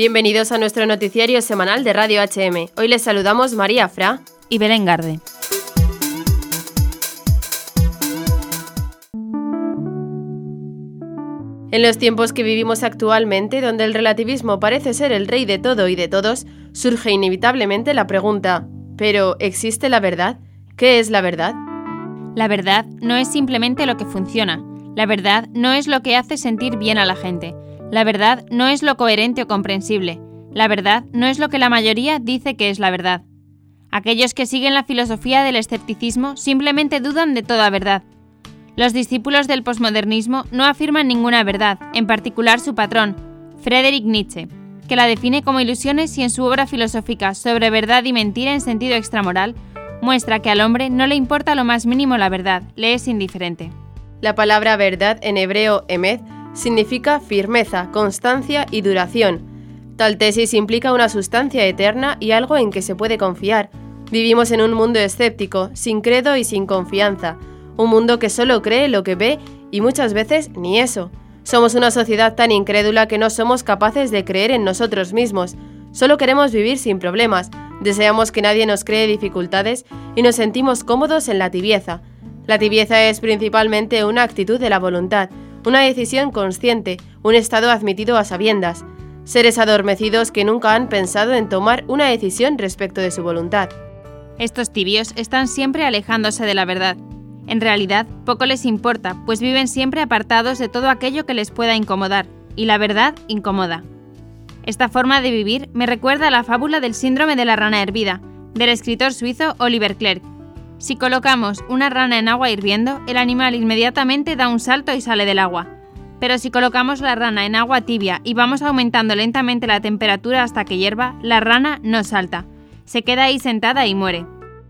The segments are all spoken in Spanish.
Bienvenidos a nuestro noticiario semanal de Radio HM. Hoy les saludamos María Fra y Belén Garde. En los tiempos que vivimos actualmente, donde el relativismo parece ser el rey de todo y de todos, surge inevitablemente la pregunta, ¿pero existe la verdad? ¿Qué es la verdad? La verdad no es simplemente lo que funciona. La verdad no es lo que hace sentir bien a la gente. La verdad no es lo coherente o comprensible. La verdad no es lo que la mayoría dice que es la verdad. Aquellos que siguen la filosofía del escepticismo simplemente dudan de toda verdad, los discípulos del posmodernismo no afirman ninguna verdad, en particular su patrón, Friedrich Nietzsche, que la define como ilusiones y en su obra filosófica sobre verdad y mentira en sentido extramoral, muestra que al hombre no le importa lo más mínimo la verdad, le es indiferente. La palabra verdad en hebreo emet significa firmeza, constancia y duración. Tal tesis implica una sustancia eterna y algo en que se puede confiar. Vivimos en un mundo escéptico, sin credo y sin confianza, un mundo que solo cree lo que ve y muchas veces ni eso. Somos una sociedad tan incrédula que no somos capaces de creer en nosotros mismos. Solo queremos vivir sin problemas, deseamos que nadie nos cree dificultades y nos sentimos cómodos en la tibieza. La tibieza es principalmente una actitud de la voluntad, una decisión consciente, un estado admitido a sabiendas. Seres adormecidos que nunca han pensado en tomar una decisión respecto de su voluntad. Estos tibios están siempre alejándose de la verdad, en realidad, poco les importa, pues viven siempre apartados de todo aquello que les pueda incomodar, y la verdad incomoda. Esta forma de vivir me recuerda a la fábula del síndrome de la rana hervida, del escritor suizo Oliver Clerk. Si colocamos una rana en agua hirviendo, el animal inmediatamente da un salto y sale del agua. Pero si colocamos la rana en agua tibia y vamos aumentando lentamente la temperatura hasta que hierva, la rana no salta. Se queda ahí sentada y muere.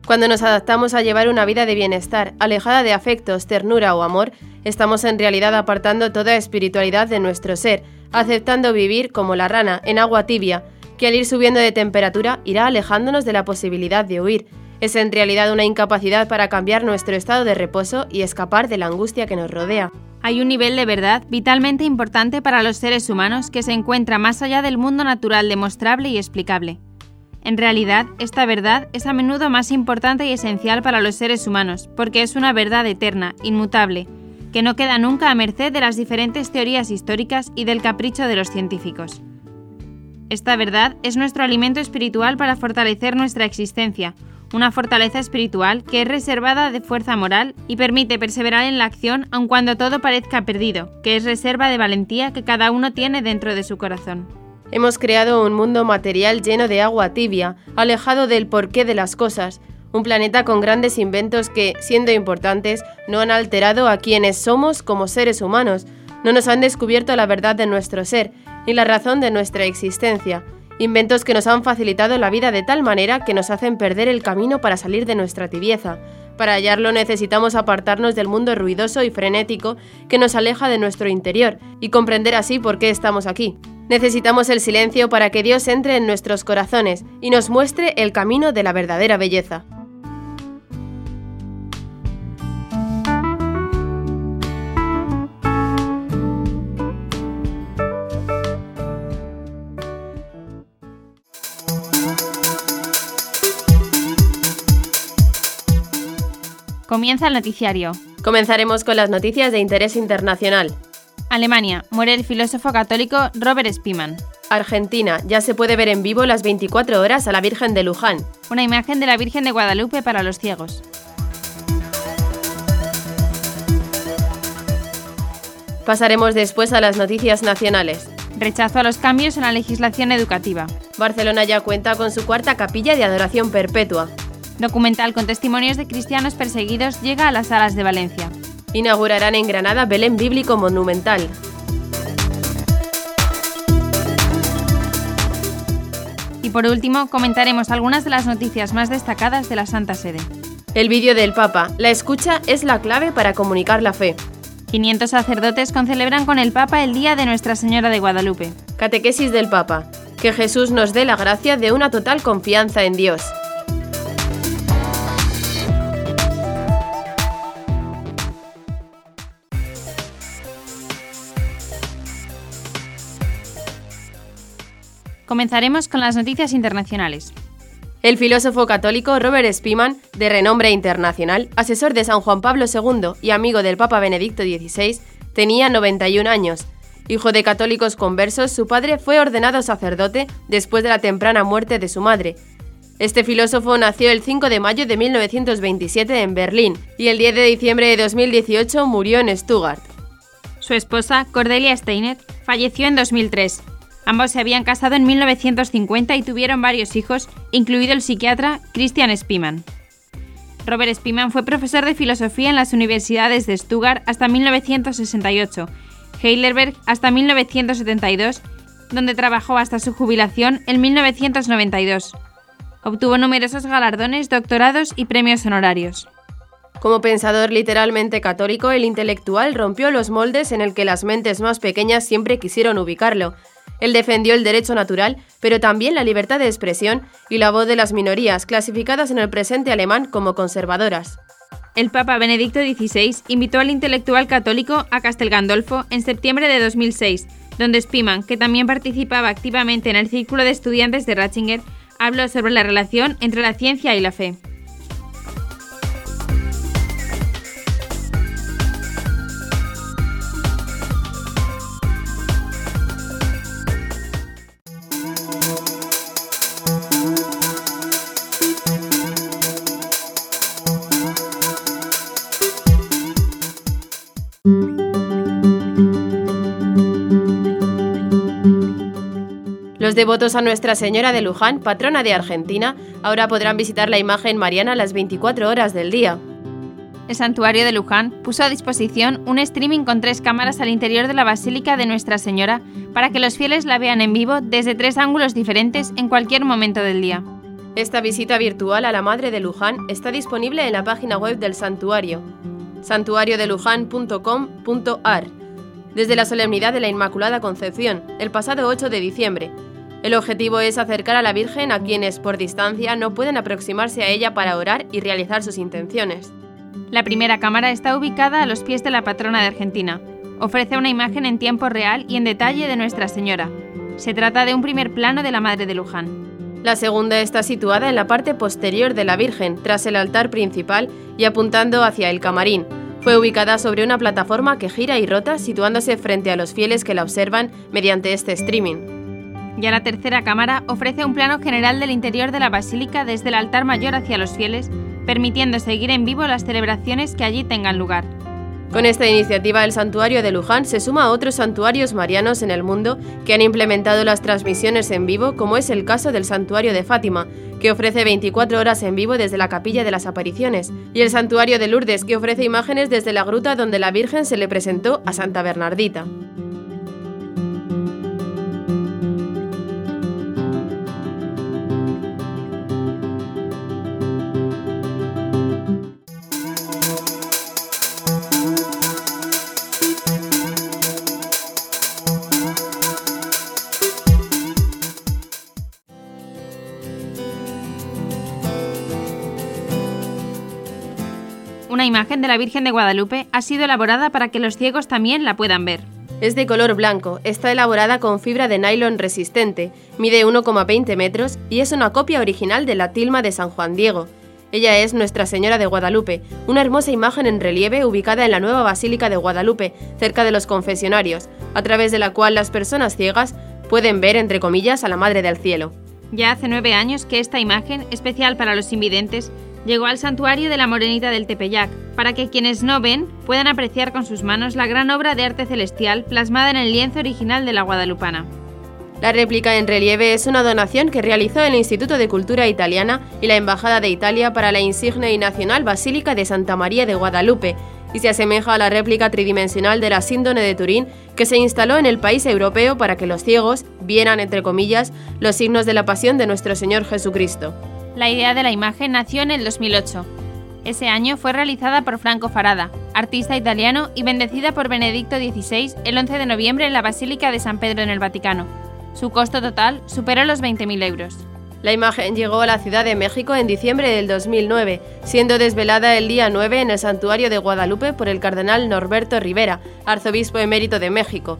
Cuando nos adaptamos a llevar una vida de bienestar, alejada de afectos, ternura o amor, estamos en realidad apartando toda espiritualidad de nuestro ser, aceptando vivir como la rana, en agua tibia, que al ir subiendo de temperatura irá alejándonos de la posibilidad de huir. Es en realidad una incapacidad para cambiar nuestro estado de reposo y escapar de la angustia que nos rodea. Hay un nivel de verdad vitalmente importante para los seres humanos que se encuentra más allá del mundo natural demostrable y explicable. En realidad, esta verdad es a menudo más importante y esencial para los seres humanos, porque es una verdad eterna, inmutable, que no queda nunca a merced de las diferentes teorías históricas y del capricho de los científicos. Esta verdad es nuestro alimento espiritual para fortalecer nuestra existencia, una fortaleza espiritual que es reservada de fuerza moral y permite perseverar en la acción aun cuando todo parezca perdido, que es reserva de valentía que cada uno tiene dentro de su corazón. Hemos creado un mundo material lleno de agua tibia, alejado del porqué de las cosas, un planeta con grandes inventos que, siendo importantes, no han alterado a quienes somos como seres humanos, no nos han descubierto la verdad de nuestro ser, ni la razón de nuestra existencia, inventos que nos han facilitado la vida de tal manera que nos hacen perder el camino para salir de nuestra tibieza. Para hallarlo necesitamos apartarnos del mundo ruidoso y frenético que nos aleja de nuestro interior y comprender así por qué estamos aquí. Necesitamos el silencio para que Dios entre en nuestros corazones y nos muestre el camino de la verdadera belleza. Comienza el noticiario. Comenzaremos con las noticias de interés internacional. Alemania, muere el filósofo católico Robert Spiman. Argentina, ya se puede ver en vivo las 24 horas a la Virgen de Luján. Una imagen de la Virgen de Guadalupe para los ciegos. Pasaremos después a las noticias nacionales. Rechazo a los cambios en la legislación educativa. Barcelona ya cuenta con su cuarta capilla de adoración perpetua. Documental con testimonios de cristianos perseguidos llega a las salas de Valencia inaugurarán en Granada Belén Bíblico Monumental. Y por último, comentaremos algunas de las noticias más destacadas de la Santa Sede. El vídeo del Papa. La escucha es la clave para comunicar la fe. 500 sacerdotes concelebran con el Papa el Día de Nuestra Señora de Guadalupe. Catequesis del Papa. Que Jesús nos dé la gracia de una total confianza en Dios. Comenzaremos con las noticias internacionales. El filósofo católico Robert Spiman, de renombre internacional, asesor de San Juan Pablo II y amigo del Papa Benedicto XVI, tenía 91 años. Hijo de católicos conversos, su padre fue ordenado sacerdote después de la temprana muerte de su madre. Este filósofo nació el 5 de mayo de 1927 en Berlín y el 10 de diciembre de 2018 murió en Stuttgart. Su esposa, Cordelia Steiner, falleció en 2003. Ambos se habían casado en 1950 y tuvieron varios hijos, incluido el psiquiatra Christian Spiman. Robert Spiman fue profesor de filosofía en las universidades de Stuttgart hasta 1968, Heidelberg hasta 1972, donde trabajó hasta su jubilación en 1992. Obtuvo numerosos galardones, doctorados y premios honorarios. Como pensador literalmente católico, el intelectual rompió los moldes en el que las mentes más pequeñas siempre quisieron ubicarlo. Él defendió el derecho natural, pero también la libertad de expresión y la voz de las minorías, clasificadas en el presente alemán como conservadoras. El Papa Benedicto XVI invitó al intelectual católico a Castel Gandolfo en septiembre de 2006, donde Spiman, que también participaba activamente en el círculo de estudiantes de Ratzinger, habló sobre la relación entre la ciencia y la fe. Los devotos a Nuestra Señora de Luján, patrona de Argentina, ahora podrán visitar la imagen mariana las 24 horas del día. El santuario de Luján puso a disposición un streaming con tres cámaras al interior de la Basílica de Nuestra Señora para que los fieles la vean en vivo desde tres ángulos diferentes en cualquier momento del día. Esta visita virtual a la Madre de Luján está disponible en la página web del santuario, santuariodelujan.com.ar, desde la solemnidad de la Inmaculada Concepción, el pasado 8 de diciembre, el objetivo es acercar a la Virgen a quienes por distancia no pueden aproximarse a ella para orar y realizar sus intenciones. La primera cámara está ubicada a los pies de la patrona de Argentina. Ofrece una imagen en tiempo real y en detalle de Nuestra Señora. Se trata de un primer plano de la Madre de Luján. La segunda está situada en la parte posterior de la Virgen, tras el altar principal y apuntando hacia el camarín. Fue ubicada sobre una plataforma que gira y rota, situándose frente a los fieles que la observan mediante este streaming. Ya la tercera cámara ofrece un plano general del interior de la basílica desde el altar mayor hacia los fieles, permitiendo seguir en vivo las celebraciones que allí tengan lugar. Con esta iniciativa, el santuario de Luján se suma a otros santuarios marianos en el mundo que han implementado las transmisiones en vivo, como es el caso del santuario de Fátima, que ofrece 24 horas en vivo desde la capilla de las apariciones, y el santuario de Lourdes, que ofrece imágenes desde la gruta donde la Virgen se le presentó a Santa Bernardita. Una imagen de la Virgen de Guadalupe ha sido elaborada para que los ciegos también la puedan ver. Es de color blanco, está elaborada con fibra de nylon resistente, mide 1,20 metros y es una copia original de la tilma de San Juan Diego. Ella es Nuestra Señora de Guadalupe, una hermosa imagen en relieve ubicada en la nueva Basílica de Guadalupe, cerca de los confesionarios, a través de la cual las personas ciegas pueden ver, entre comillas, a la Madre del Cielo. Ya hace nueve años que esta imagen, especial para los invidentes, llegó al santuario de la Morenita del Tepeyac, para que quienes no ven puedan apreciar con sus manos la gran obra de arte celestial plasmada en el lienzo original de la Guadalupana. La réplica en relieve es una donación que realizó el Instituto de Cultura Italiana y la Embajada de Italia para la insigne y nacional Basílica de Santa María de Guadalupe, y se asemeja a la réplica tridimensional de la síndone de Turín que se instaló en el país europeo para que los ciegos vieran, entre comillas, los signos de la pasión de nuestro Señor Jesucristo. La idea de la imagen nació en el 2008. Ese año fue realizada por Franco Farada, artista italiano y bendecida por Benedicto XVI el 11 de noviembre en la Basílica de San Pedro en el Vaticano. Su costo total superó los 20.000 euros. La imagen llegó a la Ciudad de México en diciembre del 2009, siendo desvelada el día 9 en el Santuario de Guadalupe por el cardenal Norberto Rivera, arzobispo emérito de México.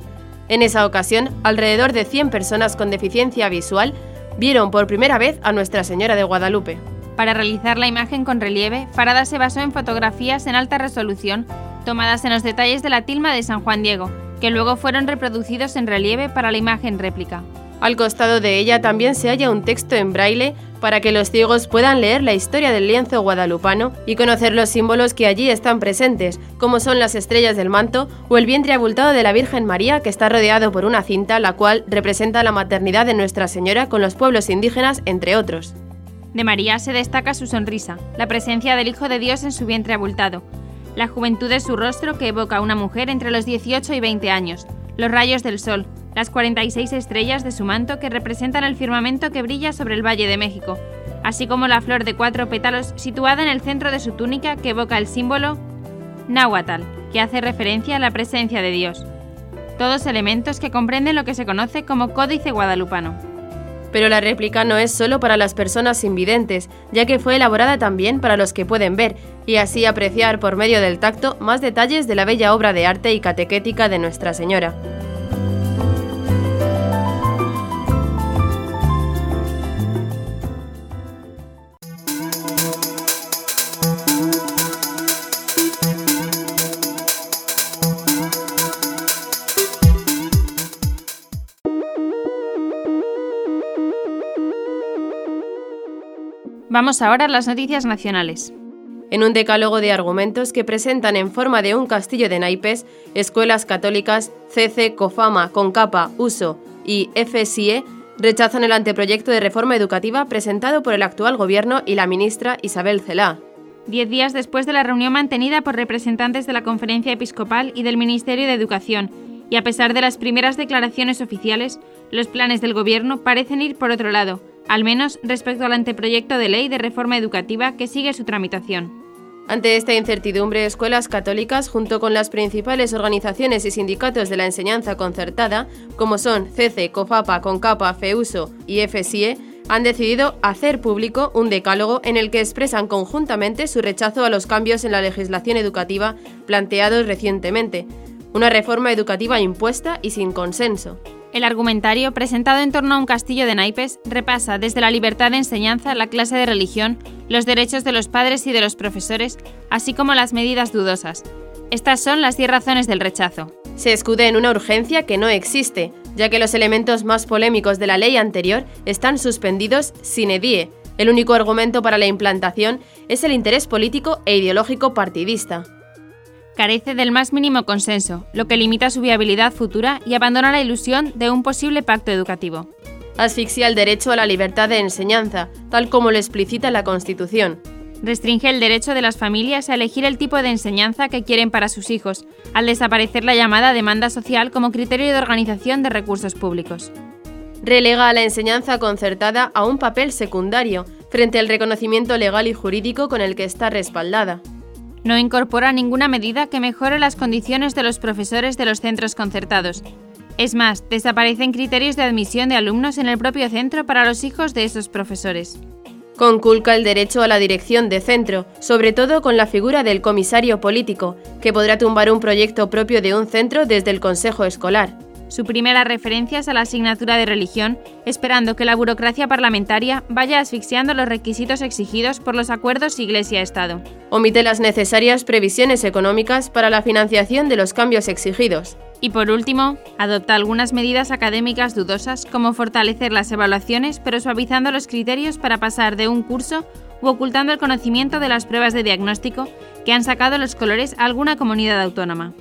En esa ocasión, alrededor de 100 personas con deficiencia visual vieron por primera vez a Nuestra Señora de Guadalupe. Para realizar la imagen con relieve, Farada se basó en fotografías en alta resolución tomadas en los detalles de la tilma de San Juan Diego, que luego fueron reproducidos en relieve para la imagen réplica. Al costado de ella también se halla un texto en braille para que los ciegos puedan leer la historia del lienzo guadalupano y conocer los símbolos que allí están presentes, como son las estrellas del manto o el vientre abultado de la Virgen María que está rodeado por una cinta la cual representa la maternidad de Nuestra Señora con los pueblos indígenas, entre otros. De María se destaca su sonrisa, la presencia del Hijo de Dios en su vientre abultado, la juventud de su rostro que evoca a una mujer entre los 18 y 20 años, los rayos del sol, las 46 estrellas de su manto que representan el firmamento que brilla sobre el Valle de México, así como la flor de cuatro pétalos situada en el centro de su túnica que evoca el símbolo Nahuatl, que hace referencia a la presencia de Dios. Todos elementos que comprenden lo que se conoce como Códice Guadalupano. Pero la réplica no es solo para las personas invidentes, ya que fue elaborada también para los que pueden ver, y así apreciar por medio del tacto más detalles de la bella obra de arte y catequética de Nuestra Señora. Vamos ahora a las noticias nacionales. En un decálogo de argumentos que presentan en forma de un castillo de naipes, escuelas católicas, CC, COFAMA, CONCAPA, USO y FSIE rechazan el anteproyecto de reforma educativa presentado por el actual gobierno y la ministra Isabel Celá. Diez días después de la reunión mantenida por representantes de la Conferencia Episcopal y del Ministerio de Educación, y a pesar de las primeras declaraciones oficiales, los planes del gobierno parecen ir por otro lado, al menos respecto al anteproyecto de ley de reforma educativa que sigue su tramitación. Ante esta incertidumbre, escuelas católicas, junto con las principales organizaciones y sindicatos de la enseñanza concertada, como son CC, COFAPA, CONCAPA, FEUSO y FSIE, han decidido hacer público un decálogo en el que expresan conjuntamente su rechazo a los cambios en la legislación educativa planteados recientemente, una reforma educativa impuesta y sin consenso. El argumentario, presentado en torno a un castillo de naipes, repasa desde la libertad de enseñanza, la clase de religión, los derechos de los padres y de los profesores, así como las medidas dudosas. Estas son las 10 razones del rechazo. Se escude en una urgencia que no existe, ya que los elementos más polémicos de la ley anterior están suspendidos sine die. El único argumento para la implantación es el interés político e ideológico partidista carece del más mínimo consenso, lo que limita su viabilidad futura y abandona la ilusión de un posible pacto educativo. Asfixia el derecho a la libertad de enseñanza, tal como lo explicita la Constitución. Restringe el derecho de las familias a elegir el tipo de enseñanza que quieren para sus hijos, al desaparecer la llamada demanda social como criterio de organización de recursos públicos. Relega a la enseñanza concertada a un papel secundario frente al reconocimiento legal y jurídico con el que está respaldada. No incorpora ninguna medida que mejore las condiciones de los profesores de los centros concertados. Es más, desaparecen criterios de admisión de alumnos en el propio centro para los hijos de esos profesores. Conculca el derecho a la dirección de centro, sobre todo con la figura del comisario político, que podrá tumbar un proyecto propio de un centro desde el consejo escolar. Su primera referencia es a la asignatura de religión, esperando que la burocracia parlamentaria vaya asfixiando los requisitos exigidos por los acuerdos Iglesia-Estado. Omite las necesarias previsiones económicas para la financiación de los cambios exigidos. Y por último, adopta algunas medidas académicas dudosas como fortalecer las evaluaciones pero suavizando los criterios para pasar de un curso u ocultando el conocimiento de las pruebas de diagnóstico que han sacado los colores a alguna comunidad autónoma.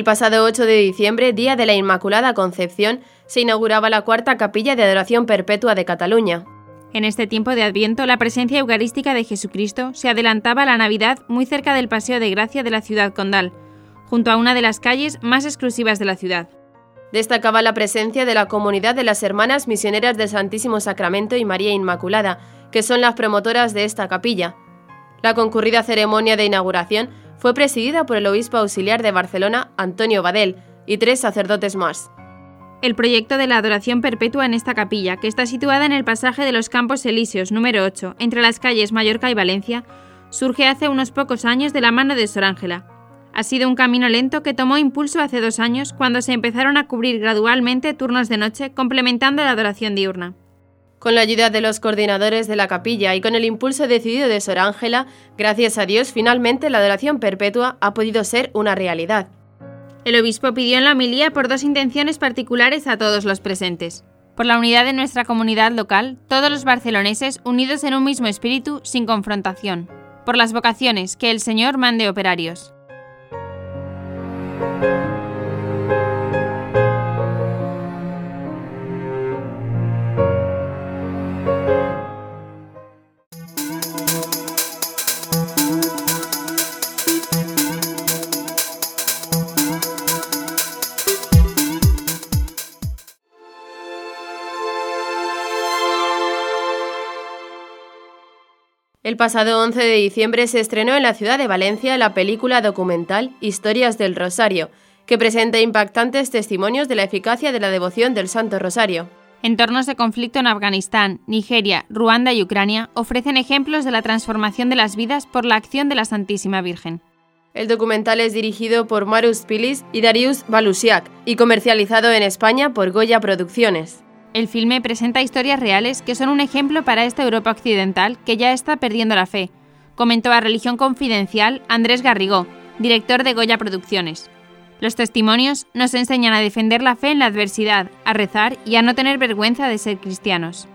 El pasado 8 de diciembre, día de la Inmaculada Concepción, se inauguraba la cuarta capilla de adoración perpetua de Cataluña. En este tiempo de Adviento, la presencia eucarística de Jesucristo se adelantaba a la Navidad muy cerca del Paseo de Gracia de la ciudad condal, junto a una de las calles más exclusivas de la ciudad. Destacaba la presencia de la comunidad de las Hermanas Misioneras del Santísimo Sacramento y María Inmaculada, que son las promotoras de esta capilla. La concurrida ceremonia de inauguración fue presidida por el obispo auxiliar de Barcelona, Antonio Badel, y tres sacerdotes más. El proyecto de la adoración perpetua en esta capilla, que está situada en el pasaje de los Campos Elíseos número 8, entre las calles Mallorca y Valencia, surge hace unos pocos años de la mano de Sor Ángela. Ha sido un camino lento que tomó impulso hace dos años cuando se empezaron a cubrir gradualmente turnos de noche complementando la adoración diurna. Con la ayuda de los coordinadores de la capilla y con el impulso decidido de Sor Ángela, gracias a Dios, finalmente la adoración perpetua ha podido ser una realidad. El obispo pidió en la homilía por dos intenciones particulares a todos los presentes. Por la unidad de nuestra comunidad local, todos los barceloneses unidos en un mismo espíritu, sin confrontación. Por las vocaciones, que el Señor mande operarios. Pasado 11 de diciembre se estrenó en la ciudad de Valencia la película documental Historias del Rosario, que presenta impactantes testimonios de la eficacia de la devoción del Santo Rosario. Entornos de conflicto en Afganistán, Nigeria, Ruanda y Ucrania ofrecen ejemplos de la transformación de las vidas por la acción de la Santísima Virgen. El documental es dirigido por Marus Pilis y Darius Balusiak y comercializado en España por Goya Producciones. El filme presenta historias reales que son un ejemplo para esta Europa occidental que ya está perdiendo la fe, comentó a Religión Confidencial Andrés Garrigó, director de Goya Producciones. Los testimonios nos enseñan a defender la fe en la adversidad, a rezar y a no tener vergüenza de ser cristianos.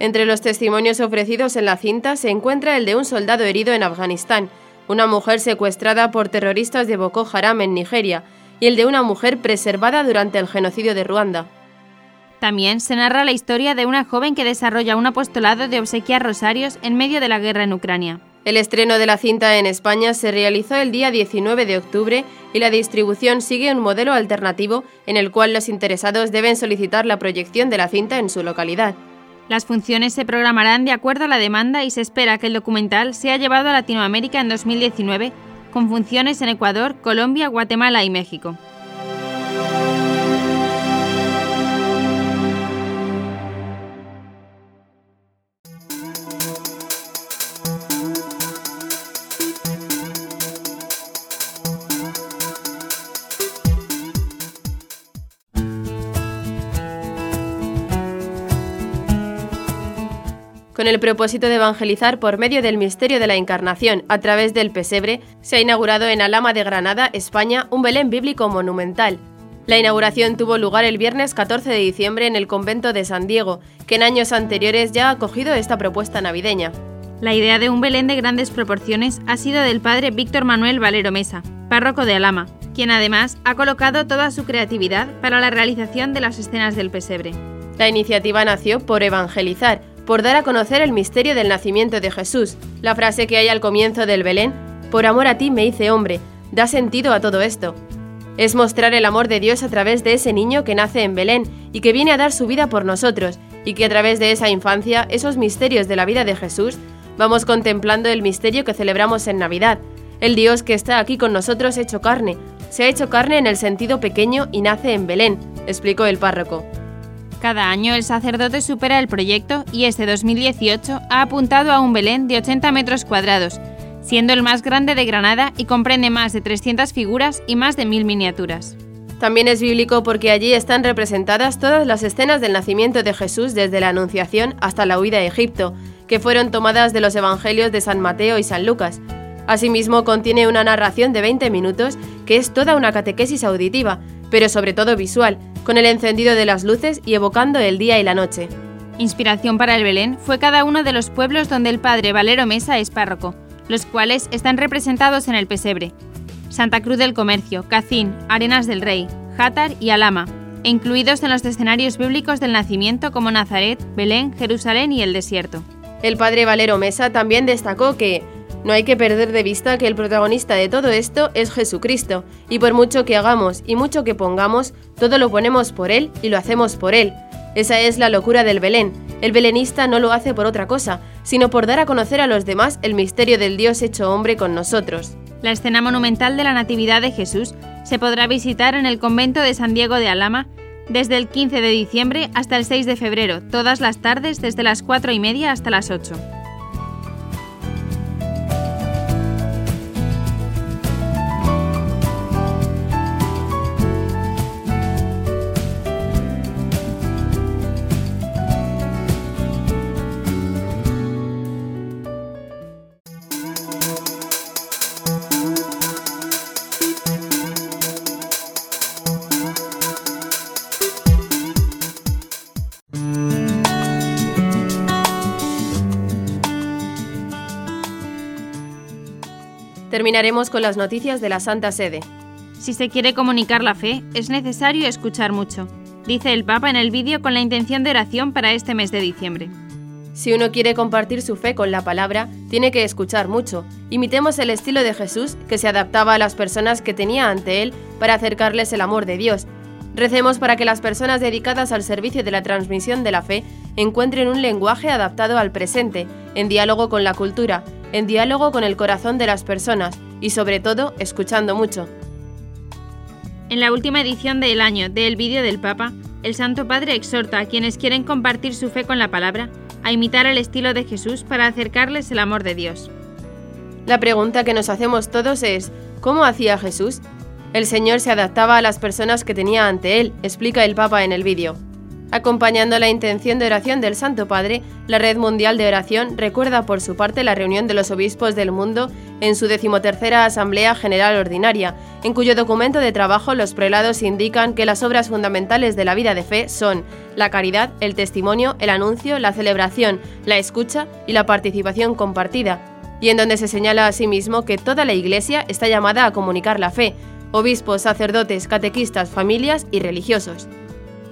Entre los testimonios ofrecidos en la cinta se encuentra el de un soldado herido en Afganistán, una mujer secuestrada por terroristas de Boko Haram en Nigeria y el de una mujer preservada durante el genocidio de Ruanda. También se narra la historia de una joven que desarrolla un apostolado de obsequiar rosarios en medio de la guerra en Ucrania. El estreno de la cinta en España se realizó el día 19 de octubre y la distribución sigue un modelo alternativo en el cual los interesados deben solicitar la proyección de la cinta en su localidad. Las funciones se programarán de acuerdo a la demanda y se espera que el documental sea llevado a Latinoamérica en 2019 con funciones en Ecuador, Colombia, Guatemala y México. Con el propósito de evangelizar por medio del misterio de la Encarnación a través del pesebre, se ha inaugurado en Alama de Granada, España, un Belén bíblico monumental. La inauguración tuvo lugar el viernes 14 de diciembre en el convento de San Diego, que en años anteriores ya ha acogido esta propuesta navideña. La idea de un Belén de grandes proporciones ha sido del padre Víctor Manuel Valero Mesa, párroco de Alama, quien además ha colocado toda su creatividad para la realización de las escenas del pesebre. La iniciativa nació por evangelizar, por dar a conocer el misterio del nacimiento de Jesús. La frase que hay al comienzo del Belén, por amor a ti me hice hombre, da sentido a todo esto. Es mostrar el amor de Dios a través de ese niño que nace en Belén y que viene a dar su vida por nosotros, y que a través de esa infancia, esos misterios de la vida de Jesús, vamos contemplando el misterio que celebramos en Navidad, el Dios que está aquí con nosotros hecho carne. Se ha hecho carne en el sentido pequeño y nace en Belén, explicó el párroco. Cada año el sacerdote supera el proyecto y este 2018 ha apuntado a un Belén de 80 metros cuadrados, siendo el más grande de Granada y comprende más de 300 figuras y más de 1000 miniaturas. También es bíblico porque allí están representadas todas las escenas del nacimiento de Jesús desde la Anunciación hasta la huida a Egipto, que fueron tomadas de los Evangelios de San Mateo y San Lucas. Asimismo, contiene una narración de 20 minutos que es toda una catequesis auditiva, pero sobre todo visual, con el encendido de las luces y evocando el día y la noche. Inspiración para el Belén fue cada uno de los pueblos donde el padre Valero Mesa es párroco, los cuales están representados en el pesebre. Santa Cruz del Comercio, Cacín, Arenas del Rey, Játar y Alama, e incluidos en los escenarios bíblicos del nacimiento como Nazaret, Belén, Jerusalén y el desierto. El padre Valero Mesa también destacó que No hay que perder de vista que el protagonista de todo esto es Jesucristo, y por mucho que hagamos y mucho que pongamos, todo lo ponemos por Él y lo hacemos por Él. Esa es la locura del Belén. El belenista no lo hace por otra cosa, sino por dar a conocer a los demás el misterio del Dios hecho hombre con nosotros. La escena monumental de la Natividad de Jesús se podrá visitar en el convento de San Diego de Alama desde el 15 de diciembre hasta el 6 de febrero, todas las tardes desde las 4 y media hasta las 8. Terminaremos con las noticias de la Santa Sede. Si se quiere comunicar la fe, es necesario escuchar mucho, dice el Papa en el vídeo con la intención de oración para este mes de diciembre. Si uno quiere compartir su fe con la palabra, tiene que escuchar mucho. Imitemos el estilo de Jesús, que se adaptaba a las personas que tenía ante él para acercarles el amor de Dios. Recemos para que las personas dedicadas al servicio de la transmisión de la fe encuentren un lenguaje adaptado al presente, en diálogo con la cultura, en diálogo con el corazón de las personas y sobre todo escuchando mucho. En la última edición del año del vídeo del Papa, el Santo Padre exhorta a quienes quieren compartir su fe con la palabra a imitar el estilo de Jesús para acercarles el amor de Dios. La pregunta que nos hacemos todos es, ¿cómo hacía Jesús? El Señor se adaptaba a las personas que tenía ante él, explica el Papa en el vídeo. Acompañando la intención de oración del Santo Padre, la Red Mundial de Oración recuerda por su parte la reunión de los obispos del mundo en su decimotercera Asamblea General Ordinaria, en cuyo documento de trabajo los prelados indican que las obras fundamentales de la vida de fe son la caridad, el testimonio, el anuncio, la celebración, la escucha y la participación compartida, y en donde se señala asimismo que toda la Iglesia está llamada a comunicar la fe, obispos, sacerdotes, catequistas, familias y religiosos.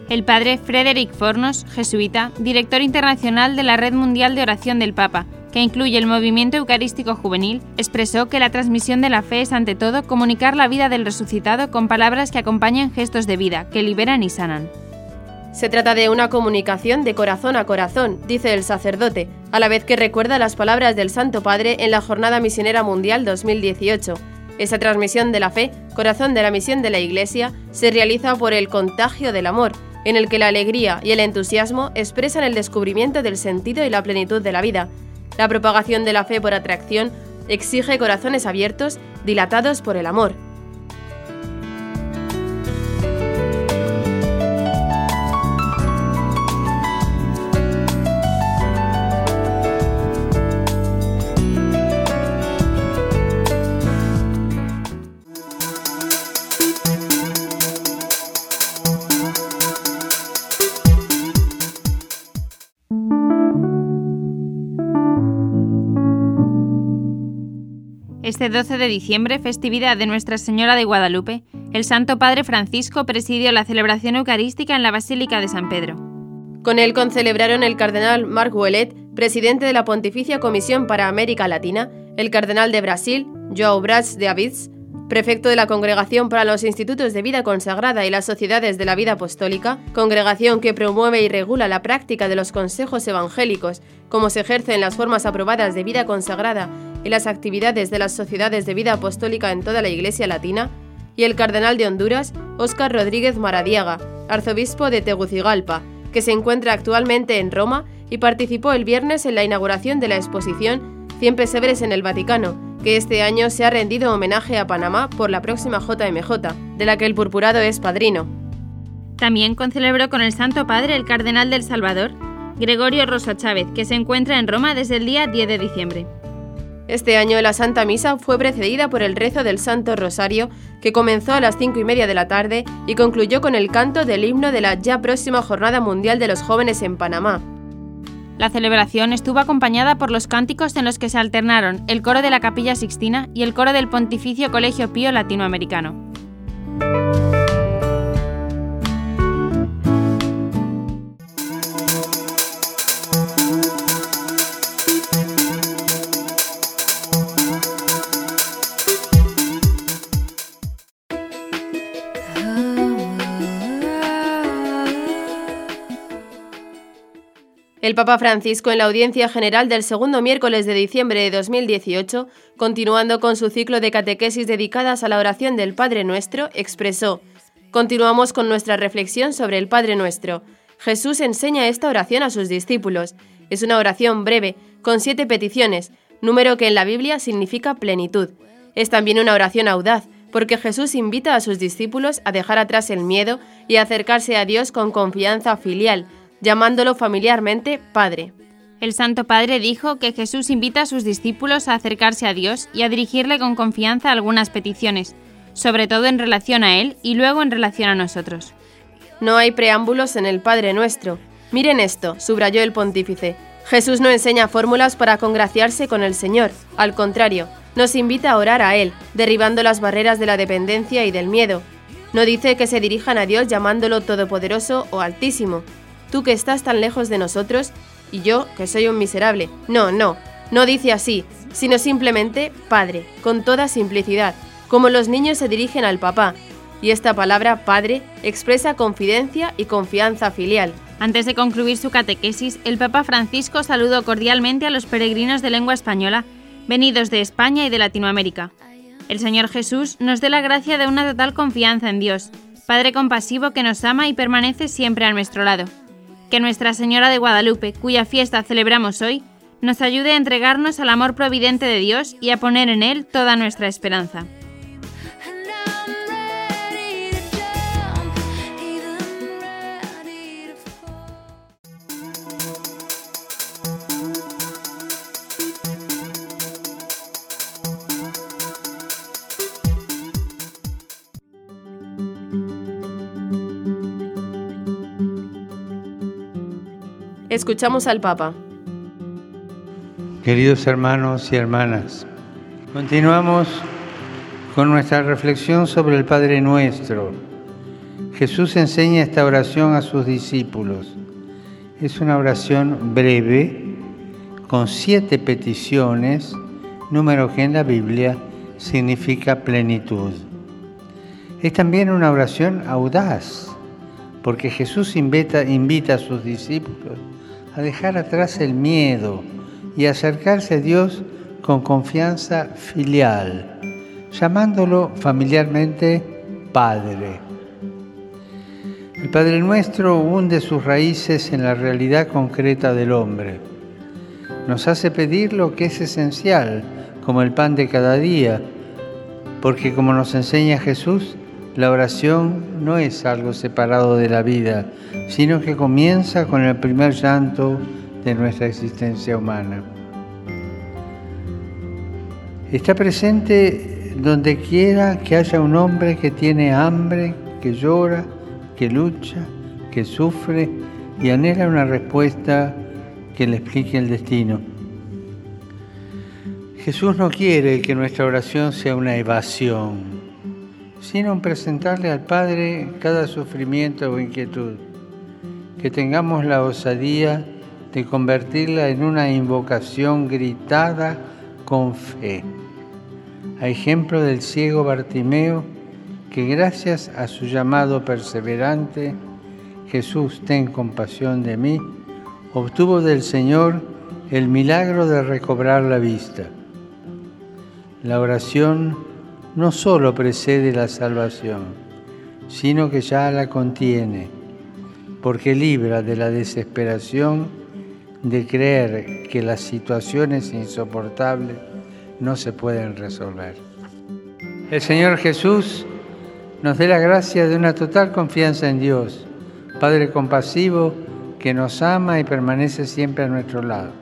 El padre Frederick Fornos, jesuita, director internacional de la Red Mundial de Oración del Papa, que incluye el movimiento eucarístico juvenil, expresó que la transmisión de la fe es ante todo comunicar la vida del resucitado con palabras que acompañan gestos de vida, que liberan y sanan. Se trata de una comunicación de corazón a corazón, dice el sacerdote, a la vez que recuerda las palabras del Santo Padre en la Jornada Misionera Mundial 2018. Esa transmisión de la fe, corazón de la misión de la Iglesia, se realiza por el contagio del amor, en el que la alegría y el entusiasmo expresan el descubrimiento del sentido y la plenitud de la vida. La propagación de la fe por atracción exige corazones abiertos, dilatados por el amor. Este 12 de diciembre, festividad de Nuestra Señora de Guadalupe, el Santo Padre Francisco presidió la celebración eucarística en la Basílica de San Pedro. Con él concelebraron el cardenal Marc Ouellet, presidente de la Pontificia Comisión para América Latina, el cardenal de Brasil, João Braz de Aviz, prefecto de la Congregación para los Institutos de Vida Consagrada y las Sociedades de la Vida Apostólica, congregación que promueve y regula la práctica de los consejos evangélicos, como se ejerce en las formas aprobadas de vida consagrada y las actividades de las sociedades de vida apostólica en toda la Iglesia Latina, y el cardenal de Honduras, Óscar Rodríguez Maradiaga, arzobispo de Tegucigalpa, que se encuentra actualmente en Roma y participó el viernes en la inauguración de la exposición 100 pesebres en el Vaticano, que este año se ha rendido homenaje a Panamá por la próxima JMJ, de la que el purpurado es padrino. También concelebró con el Santo Padre el cardenal del Salvador, Gregorio Rosa Chávez, que se encuentra en Roma desde el día 10 de diciembre. Este año la Santa Misa fue precedida por el rezo del Santo Rosario, que comenzó a las cinco y media de la tarde y concluyó con el canto del himno de la ya próxima Jornada Mundial de los Jóvenes en Panamá. La celebración estuvo acompañada por los cánticos en los que se alternaron el coro de la Capilla Sixtina y el coro del Pontificio Colegio Pío Latinoamericano. El Papa Francisco en la audiencia general del segundo miércoles de diciembre de 2018, continuando con su ciclo de catequesis dedicadas a la oración del Padre Nuestro, expresó, Continuamos con nuestra reflexión sobre el Padre Nuestro. Jesús enseña esta oración a sus discípulos. Es una oración breve, con siete peticiones, número que en la Biblia significa plenitud. Es también una oración audaz, porque Jesús invita a sus discípulos a dejar atrás el miedo y acercarse a Dios con confianza filial, llamándolo familiarmente Padre. El Santo Padre dijo que Jesús invita a sus discípulos a acercarse a Dios y a dirigirle con confianza algunas peticiones, sobre todo en relación a Él y luego en relación a nosotros. No hay preámbulos en el Padre Nuestro. Miren esto, subrayó el pontífice. Jesús no enseña fórmulas para congraciarse con el Señor, al contrario, nos invita a orar a Él, derribando las barreras de la dependencia y del miedo. No dice que se dirijan a Dios llamándolo Todopoderoso o Altísimo, tú que estás tan lejos de nosotros y yo que soy un miserable. No, no, no dice así, sino simplemente Padre, con toda simplicidad, como los niños se dirigen al papá. Y esta palabra Padre expresa confidencia y confianza filial. Antes de concluir su catequesis, el Papa Francisco saludó cordialmente a los peregrinos de lengua española venidos de España y de Latinoamérica. El Señor Jesús nos dé la gracia de una total confianza en Dios, Padre compasivo que nos ama y permanece siempre a nuestro lado que Nuestra Señora de Guadalupe, cuya fiesta celebramos hoy, nos ayude a entregarnos al amor providente de Dios y a poner en Él toda nuestra esperanza. Escuchamos al Papa. Queridos hermanos y hermanas, continuamos con nuestra reflexión sobre el Padre Nuestro. Jesús enseña esta oración a sus discípulos. Es una oración breve, con siete peticiones, número que en la Biblia significa plenitud. Es también una oración audaz, porque Jesús invita, a sus discípulos a dejar atrás el miedo y acercarse a Dios con confianza filial, llamándolo familiarmente Padre. El Padre Nuestro hunde sus raíces en la realidad concreta del hombre. Nos hace pedir lo que es esencial, como el pan de cada día, porque como nos enseña Jesús, la oración no es algo separado de la vida, sino que comienza con el primer llanto de nuestra existencia humana. Está presente donde quiera que haya un hombre que tiene hambre, que llora, que lucha, que sufre y anhela una respuesta que le explique el destino. Jesús no quiere que nuestra oración sea una evasión, sino presentarle al Padre cada sufrimiento o inquietud, que tengamos la osadía de convertirla en una invocación gritada con fe. A ejemplo del ciego Bartimeo, que gracias a su llamado perseverante, Jesús, ten compasión de mí, obtuvo del Señor el milagro de recobrar la vista. La oración no solo precede la salvación, sino que ya la contiene, porque libra de la desesperación de creer que las situaciones insoportables no se pueden resolver. El Señor Jesús nos dé la gracia de una total confianza en Dios, Padre compasivo que nos ama y permanece siempre a nuestro lado.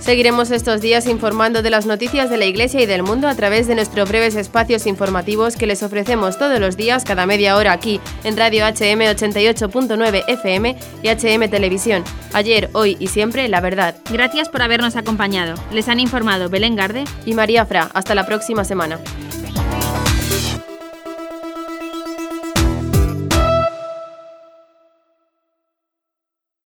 Seguiremos estos días informando de las noticias de la Iglesia y del mundo a través de nuestros breves espacios informativos que les ofrecemos todos los días cada media hora aquí en Radio HM 88.9 FM y HM Televisión. Ayer, hoy y siempre, la verdad. Gracias por habernos acompañado. Les han informado Belén Garde y María Fra. Hasta la próxima semana.